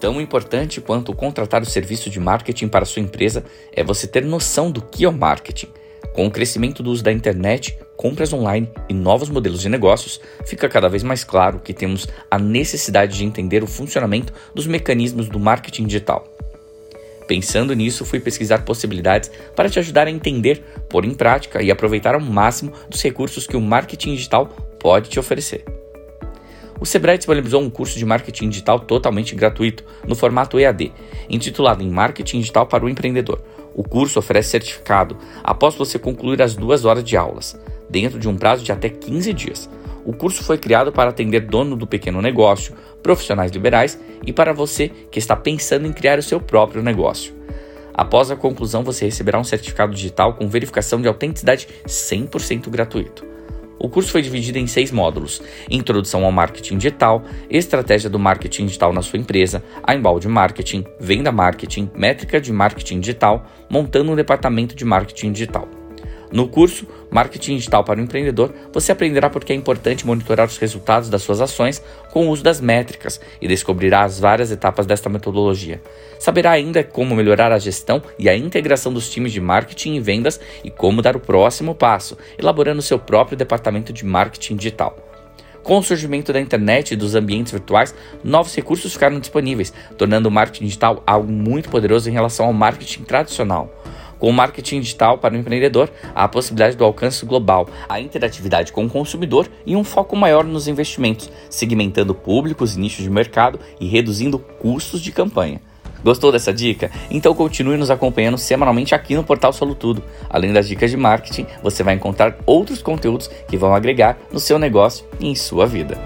Tão importante quanto contratar o serviço de marketing para sua empresa é você ter noção do que é o marketing. Com o crescimento do uso da internet, compras online e novos modelos de negócios, fica cada vez mais claro que temos a necessidade de entender o funcionamento dos mecanismos do marketing digital. Pensando nisso, fui pesquisar possibilidades para te ajudar a entender, pôr em prática e aproveitar ao máximo dos recursos que o marketing digital pode te oferecer. O Sebrae disponibilizou um curso de marketing digital totalmente gratuito, no formato EAD, intitulado em Marketing Digital para o Empreendedor. O curso oferece certificado após você concluir as duas horas de aulas, dentro de um prazo de até 15 dias. O curso foi criado para atender dono do pequeno negócio, profissionais liberais e para você que está pensando em criar o seu próprio negócio. Após a conclusão, você receberá um certificado digital com verificação de autenticidade 100% gratuito. O curso foi dividido em seis módulos: Introdução ao Marketing Digital, Estratégia do Marketing Digital na sua empresa, embalde marketing, venda marketing, métrica de marketing digital, montando um departamento de marketing digital. No curso Marketing Digital para o Empreendedor, você aprenderá por que é importante monitorar os resultados das suas ações com o uso das métricas e descobrirá as várias etapas desta metodologia. Saberá ainda como melhorar a gestão e a integração dos times de marketing e vendas e como dar o próximo passo, elaborando seu próprio departamento de marketing digital. Com o surgimento da internet e dos ambientes virtuais, novos recursos ficaram disponíveis, tornando o marketing digital algo muito poderoso em relação ao marketing tradicional. Com o marketing digital para o empreendedor, há a possibilidade do alcance global, a interatividade com o consumidor e um foco maior nos investimentos, segmentando públicos e nichos de mercado e reduzindo custos de campanha. Gostou dessa dica? Então continue nos acompanhando semanalmente aqui no Portal Solo Tudo. Além das dicas de marketing, você vai encontrar outros conteúdos que vão agregar no seu negócio e em sua vida.